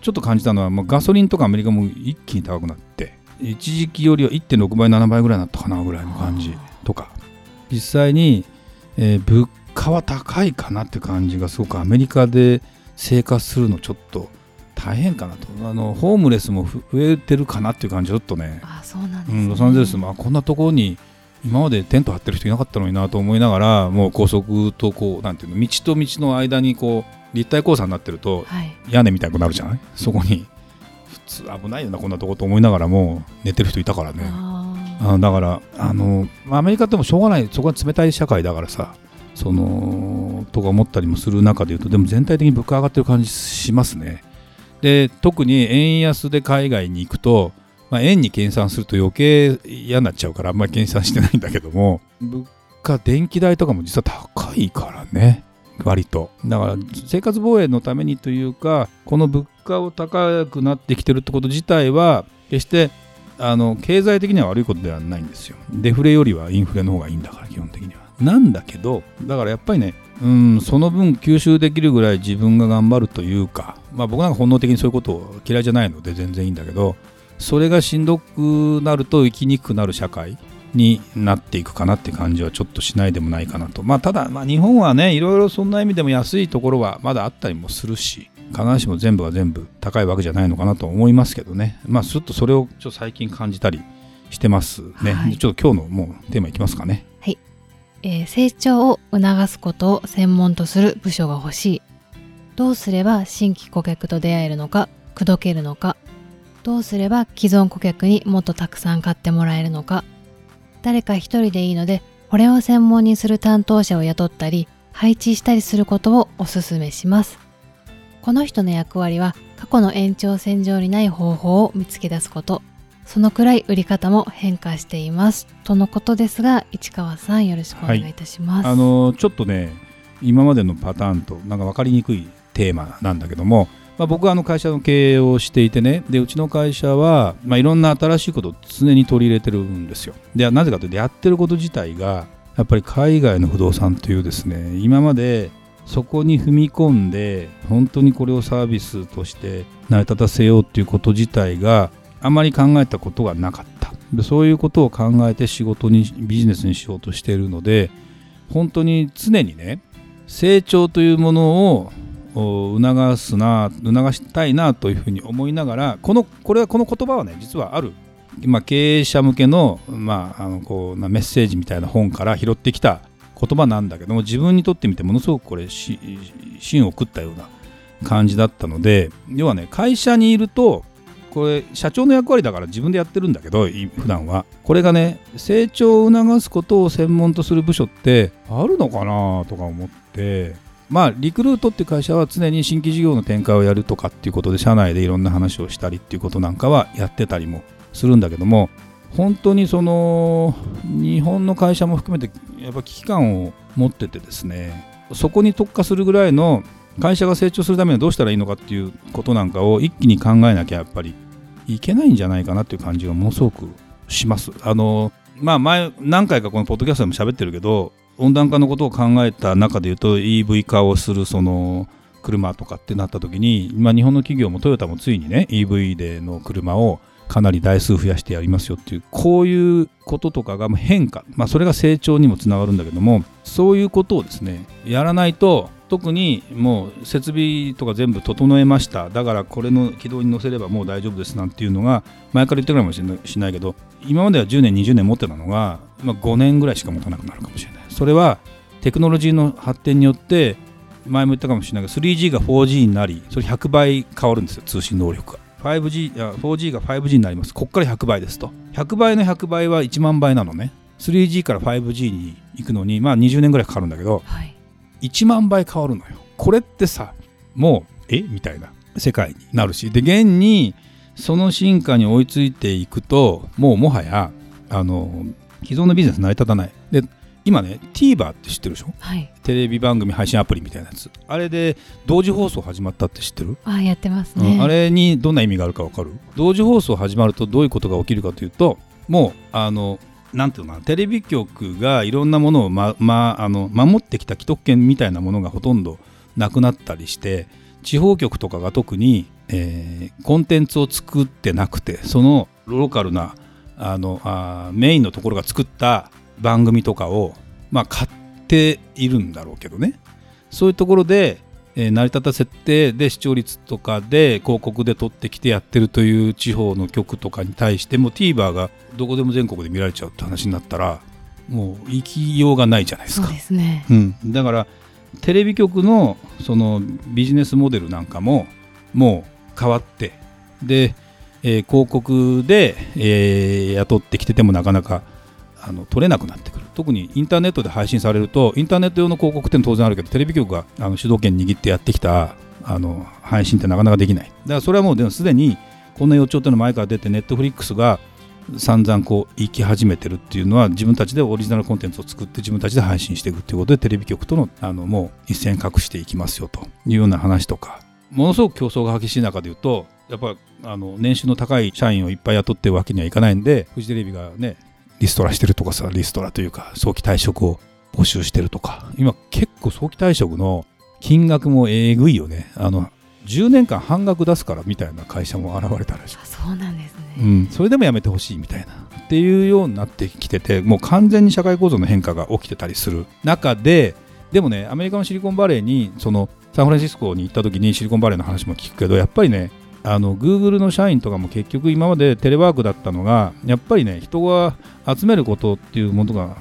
ちょっと感じたのは、まあ、ガソリンとかアメリカも一気に高くなって一時期よりは1.6倍7倍ぐらいになったかなぐらいの感じとか。実際に、えー物価は高いかなって感じがすごくアメリカで生活するのちょっと大変かなと。あのホームレスもふ増えてるかなっていう感じちょっとね。あそうなんですね、うん、ロサンゼルスもあこんなところに今までテント張ってる人いなかったのになと思いながらもう高速とこうなんていうの道と道の間にこう立体交差になってるとはい。屋根みたいになるじゃない？そこに。普通危ないよなこんなとこと思いながらも寝てる人いたからね。ああだからあのまあアメリカってもしょうがない。そこは冷たい社会だからさそのとか思ったりもする中でいうとでも全体的に物価上がってる感じしますね。で特に円安で海外に行くと、まあ、円に計算すると余計嫌になっちゃうからあんまり計算してないんだけども物価電気代とかも実は高いからね割と。だから生活防衛のためにというかこの物価を高くなってきてるってこと自体は決してあの経済的には悪いことではないんですよ。デフレよりはインフレの方がいいんだから基本的には。なんだけどだからやっぱりねうんその分吸収できるぐらい自分が頑張るというかまあ僕なんか本能的にそういうことを嫌いじゃないので全然いいんだけどそれがしんどくなると生きにくくなる社会。になっていくかなって感じはちょっとしないでもないかなと。まあただまあ日本はねいろいろそんな意味でも安いところはまだあったりもするし必ずしも全部が全部高いわけじゃないのかなと思いますけどね。まあちょっとそれをちょっと最近感じたりしてますね、はい。でちょっと今日のもうテーマいきますかね。えー成長を促すことを専門とする部署が欲しい。どうすれば新規顧客と出会えるのか口説けるのか。どうすれば既存顧客にもっとたくさん買ってもらえるのか誰か一人でいいのでこれを専門にする担当者を雇ったり配置したりすることをお勧めします。この人の役割は過去の延長線上にない方法を見つけ出すこと。そのくらい売り方も変化しています。とのことですが市川さんよろしくお願いいたします、あのちょっとね今までのパターンとなんか分かりにくいテーマなんだけども、まあ、僕はあの会社の経営をしていてねでうちの会社は、まあ、いろんな新しいことを常に取り入れてるんですよ。でなぜかというとやってること自体がやっぱり海外の不動産というですね今までそこに踏み込んで本当にこれをサービスとして成り立たせようっていうこと自体があまり考えたことがなかった。でそういうことを考えて仕事にビジネスにしようとしているので本当に常にね成長というものを促すな促したいなというふうに思いながらこのこれはこの言葉はね実はある、まあ、経営者向けの,、まあ、あのこうなメッセージみたいな本から拾ってきた言葉なんだけども自分にとってみてものすごくこれ芯を食ったような感じだったので要はね会社にいるとこれ社長の役割だから自分でやってるんだけど普段は。これがね成長を促すことを専門とする部署ってあるのかなとか思ってまあリクルートっていう会社は常に新規事業の展開をやるとかっていうことで社内でいろんな話をしたりっていうことなんかはやってたりもするんだけども本当にその日本の会社も含めてやっぱ危機感を持っててですねそこに特化するぐらいの会社が成長するためにはどうしたらいいのかっていうことなんかを一気に考えなきゃやっぱりいけないんじゃないかなっていう感じがものすごくします。あのまあ前何回かこのポッドキャストでも喋ってるけど温暖化のことを考えた中で言うと EV 化をするその車とかってなった時に、ま、日本の企業もトヨタもついにね EV での車をかなり台数増やしてやりますよっていうこういうこととかが変化、まあ、それが成長にもつながるんだけどもそういうことをですねやらないと特にもう設備とか全部整えました。だからこれの軌道に乗せればもう大丈夫ですなんていうのが前から言ってるかもしれないけど今までは10年20年持ってたのが、ま、5年ぐらいしか持たなくなるかもしれない。それはテクノロジーの発展によって前も言ったかもしれないけど 3G が 4G になりそれ100倍変わるんですよ通信能力が。5G いや 4G が 5G になります。ここから100倍ですと。100倍の100倍は1万倍なのね。3G から 5G に行くのにまあ20年ぐらいかかるんだけどはい。1万倍変わるのよ。これってさもうえ？みたいな世界になるし。で現にその進化に追いついていくともうもはやあの既存のビジネス成り立たない。で今ね TVer って知ってるでしょ？はい。テレビ番組配信アプリみたいなやつ。あれで同時放送始まったって知ってる、あやってますね、うん、あれにどんな意味があるか分かる？同時放送始まるとどういうことが起きるかというともうあのなんていうのかな？テレビ局がいろんなものを、ままあの守ってきた既得権みたいなものがほとんどなくなったりして地方局とかが特に、えーコンテンツを作ってなくてそのローカルなあのあーメインのところが作った番組とかを、まあ、買っているんだろうけどね。そういうところで、えー成り立たせてで視聴率とかで広告で取ってきてやってるという地方の局とかに対しても TVer がどこでも全国で見られちゃうって話になったらもう生きようがないじゃないですか。そう。ですね。うん、だからテレビ局のそのビジネスモデルなんかももう変わってで、えー広告で、えー雇ってきててもなかなかあの取れなくなってくる。特にインターネットで配信されるとインターネット用の広告って当然あるけどテレビ局があの主導権握ってやってきたあの配信ってなかなかできない。だからそれはもうでもすでにこんな予兆っていうの前から出てネットフリックスが散々こう行き始めてるっていうのは自分たちでオリジナルコンテンツを作って自分たちで配信していくっていうことでテレビ局とのあのもう一線画していきますよというような話とか。ものすごく競争が激しい中で言うとやっぱあの年収の高い社員をいっぱい雇ってるわけにはいかないんでフジテレビがねリストラしてるとかさリストラというか早期退職を募集してるとか。今結構早期退職の金額もえぐいよね。あの10年間半額出すからみたいな会社も現れたらしいあそうなんですね、うん、それでもやめてほしいみたいな。っていうようになってきててもう完全に社会構造の変化が起きてたりする中ででもねアメリカのシリコンバレーにそのサンフランシスコに行った時にシリコンバレーの話も聞くけどやっぱりねあの Google の社員とかも結局今までテレワークだったのがやっぱりね人が集めることっていうものが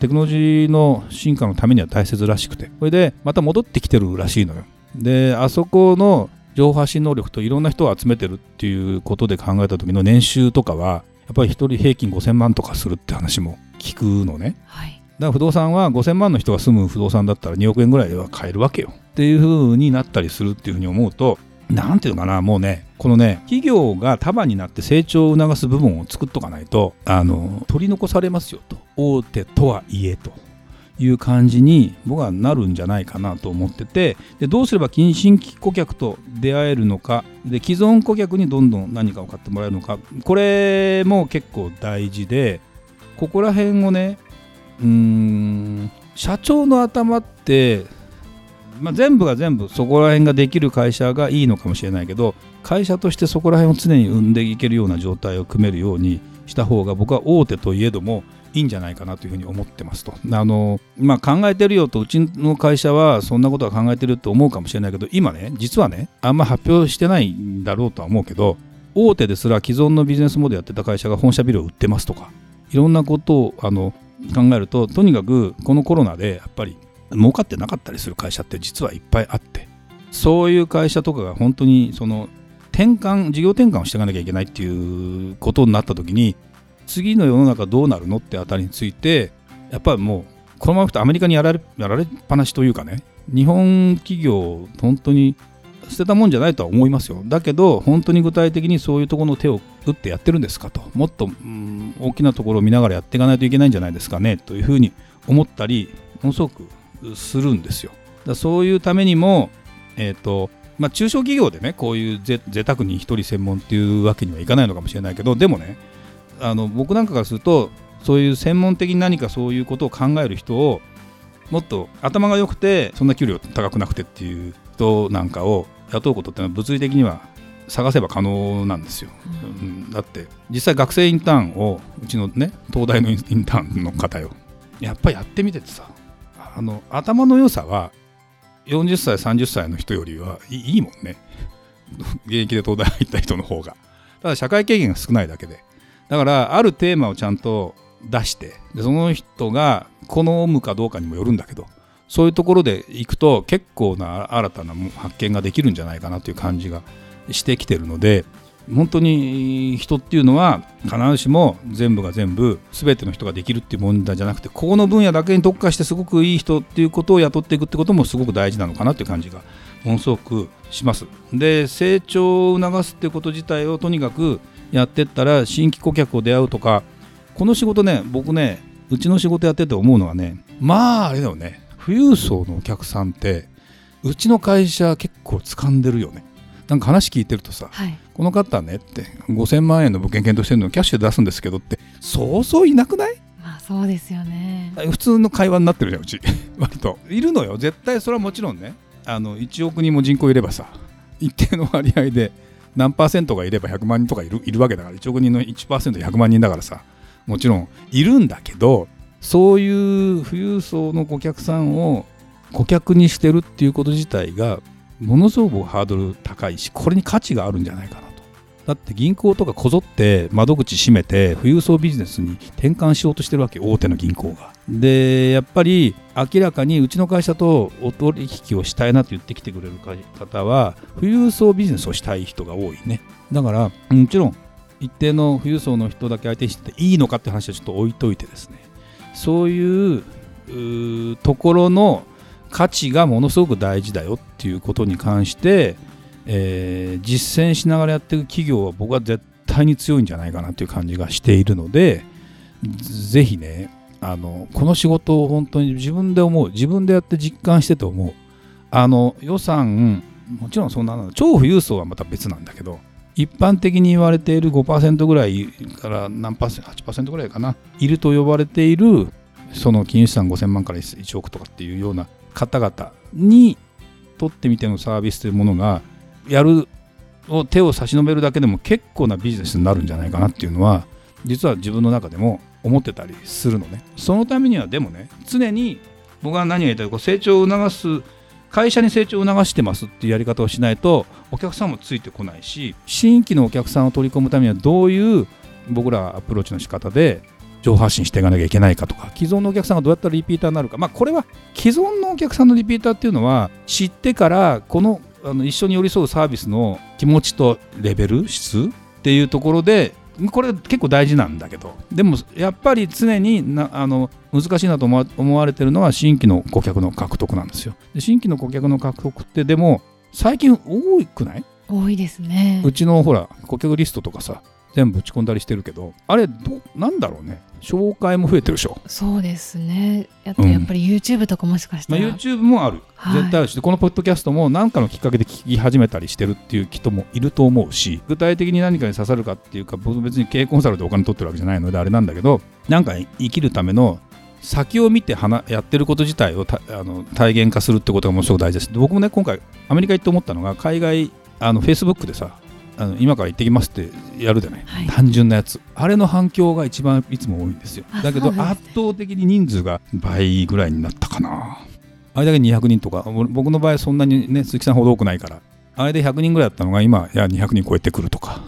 テクノロジーの進化のためには大切らしくて。これでまた戻ってきてるらしいのよ。であそこの情報発信能力といろんな人を集めてるっていうことで考えた時の年収とかはやっぱり1人平均5000万とかするって話も聞くのね。はい。だから不動産は5000万の人が住む不動産だったら2億円ぐらいでは買えるわけよ。っていう風になったりするっていう風に思うとなんていうのかなもうねこのね企業が束になって成長を促す部分を作っとかないとあの取り残されますよと。大手とはいえと。いう感じに僕はなるんじゃないかなと思ってて。でどうすれば新規顧客と出会えるのか。で既存顧客にどんどん何かを買ってもらえるのか。これも結構大事でここら辺をねうーん社長の頭って、まあ、全部が全部そこら辺ができる会社がいいのかもしれないけど会社としてそこら辺を常に生んでいけるような状態を組めるようにした方が僕は大手といえどもいいんじゃないかなというふうに思ってますと。あのまあ、考えてるよとうちの会社はそんなことは考えてると思うかもしれないけど今ね実はねあんま発表してないんだろうとは思うけど大手ですら既存のビジネスモデルやってた会社が本社ビルを売ってますとかいろんなことをあの考えるととにかくこのコロナでやっぱり儲かってなかったりする会社って実はいっぱいあってそういう会社とかが本当にその転換事業転換をしていかなきゃいけないっていうことになった時に次の世の中どうなるのってあたりについてやっぱりもうこのままいくとアメリカにやられやられっぱなしというかね日本企業本当に捨てたもんじゃないとは思いますよ。だけど本当に具体的にそういうところの手を打ってやってるんですかと。もっと、うん大きなところを見ながらやっていかないといけないんじゃないですかねというふうに思ったりものすごくするんですよ。だそういうためにもえっ、とまあ、中小企業でねこういうぜ贅沢に一人専門っていうわけにはいかないのかもしれないけどでもねあの僕なんかからするとそういう専門的に何かそういうことを考える人をもっと頭が良くてそんな給料高くなくてっていう人なんかを雇うことってのは物理的には探せば可能なんですよ、うん、だって実際学生インターンをうちのね東大のインターンの方よ。やっぱりやってみててさあの頭の良さは40歳30歳の人よりはいいいもんね。現役で東大入った人の方が。ただ社会経験が少ないだけで。だからあるテーマをちゃんと出してでその人が好むかどうかにもよるんだけどそういうところでいくと結構な新たな発見ができるんじゃないかなという感じがしてきてるので本当に人っていうのは必ずしも全部が全部全ての人ができるっていう問題じゃなくてここの分野だけに特化してすごくいい人っていうことを雇っていくってこともすごく大事なのかなっていう感じがものすごくします。で成長を促すっていうこと自体をとにかくやってったら新規顧客を出会うとかこの仕事ね僕ねうちの仕事やってて思うのはねまああれだよね富裕層のお客さんってうちの会社結構掴んでるよねなんか話聞いてるとさ、はい、この方ねって5000万円の物件検討してるのをキャッシュで出すんですけどってそうそういなくない？まあそうですよね。普通の会話になってるじゃんうち。割と。いるのよ。絶対それはもちろんね。あの1億人も人口いればさ一定の割合で何パーセントがいれば100万人とかいるいるわけだから1億人の 1%100 万人だからさもちろんいるんだけどそういう富裕層の顧客さんを顧客にしてるっていうこと自体がものすごくハードル高いしこれに価値があるんじゃないかなと。だって銀行とかこぞって窓口閉めて富裕層ビジネスに転換しようとしてるわけ大手の銀行が。でやっぱり明らかにうちの会社とお取引をしたいなと言ってきてくれる方は富裕層ビジネスをしたい人が多いね。だからもちろん一定の富裕層の人だけ相手にしてていいのかって話はちょっと置いといてですね。そういうところの価値がものすごく大事だよっていうことに関して、えー、実践しながらやっていく企業は僕は絶対に強いんじゃないかなという感じがしているのでぜひねあのこの仕事を本当に自分で思う自分でやって実感してて思う。あの予算もちろんそんな超富裕層はまた別なんだけど一般的に言われている5%ぐらいから何パーセント8%ぐらいかないると呼ばれているその金融資産5000万から1億とかっていうような方々にとってみてのサービスというものがやるを手を差し伸べるだけでも結構なビジネスになるんじゃないかなっていうのは実は自分の中でも思ってたりするのね。そのためにはでもね常に僕は何が言いたいか成長を促す会社に成長を促してますっていうやり方をしないとお客さんもついてこないし新規のお客さんを取り込むためにはどういう僕らアプローチの仕方で情報発信していかなきゃいけないかとか既存のお客さんがどうやったらリピーターになるか。まあこれは既存のお客さんのリピーターっていうのは知ってからこのあの一緒に寄り添うサービスの気持ちとレベル質っていうところでこれ結構大事なんだけど。でもやっぱり常になあの難しいなと思われてるのは新規の顧客の獲得なんですよ。で新規の顧客の獲得ってでも最近多くない？多いですね。うちのほら顧客リストとかさ全部打ち込んだりしてるけどあれどなんだろうね。紹介も増えてるでしょ。そうですね。あとやっぱり YouTube とかもしかしたら、まあ、YouTube もある、はい、絶対あるしこのポッドキャストも何かのきっかけで聞き始めたりしてるっていう人もいると思うし具体的に何かに刺さるかっていうか僕別に経営コンサルでお金取ってるわけじゃないのであれなんだけどなんか生きるための先を見てやってること自体をあの体現化するってことがものすごく大事です。僕もね今回アメリカ行って思ったのが海外あの Facebook でさあの今から行ってきますってやるじゃない、はい、単純なやつ。あれの反響が一番いつも多いんですよ。だけど圧倒的に人数が倍ぐらいになったかな。あれだけ200人とか僕の場合そんなにね鈴木さんほど多くないから。あれで100人ぐらいだったのが今いや200人超えてくるとか。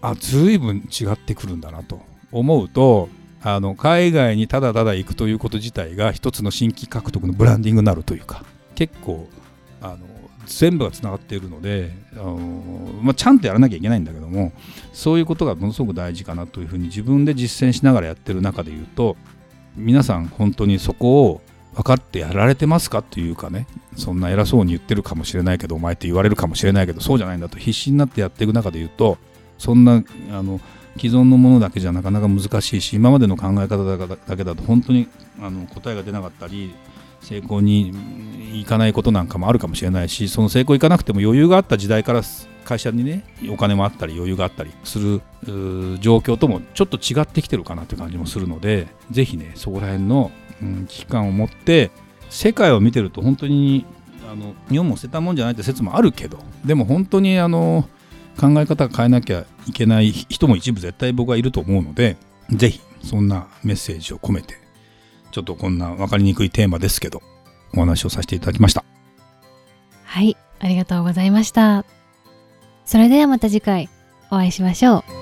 あ随分違ってくるんだなと。思うとあの海外にただただ行くということ自体が一つの新規獲得のブランディングになるというか。結構あの全部がつながっているのであの、まあ、ちゃんとやらなきゃいけないんだけどもそういうことがものすごく大事かなというふうに自分で実践しながらやってる中で言うと皆さん本当にそこを分かってやられてますかというかねそんな偉そうに言ってるかもしれないけどお前って言われるかもしれないけどそうじゃないんだと必死になってやっていく中で言うとそんなあの既存のものだけじゃなかなか難しいし今までの考え方だけだと本当にあの答えが出なかったり成功にいかないことなんかもあるかもしれないしその成功いかなくても余裕があった時代から会社にねお金もあったり余裕があったりする状況ともちょっと違ってきてるかなという感じもするのでぜひねそこら辺の、うん、危機感を持って世界を見てると本当にあの日本も捨てたもんじゃないって説もあるけどでも本当にあの考え方変えなきゃいけない人も一部絶対僕はいると思うのでぜひそんなメッセージを込めてちょっとこんな分かりにくいテーマですけどお話をさせていただきました。はいありがとうございました。それではまた次回お会いしましょう。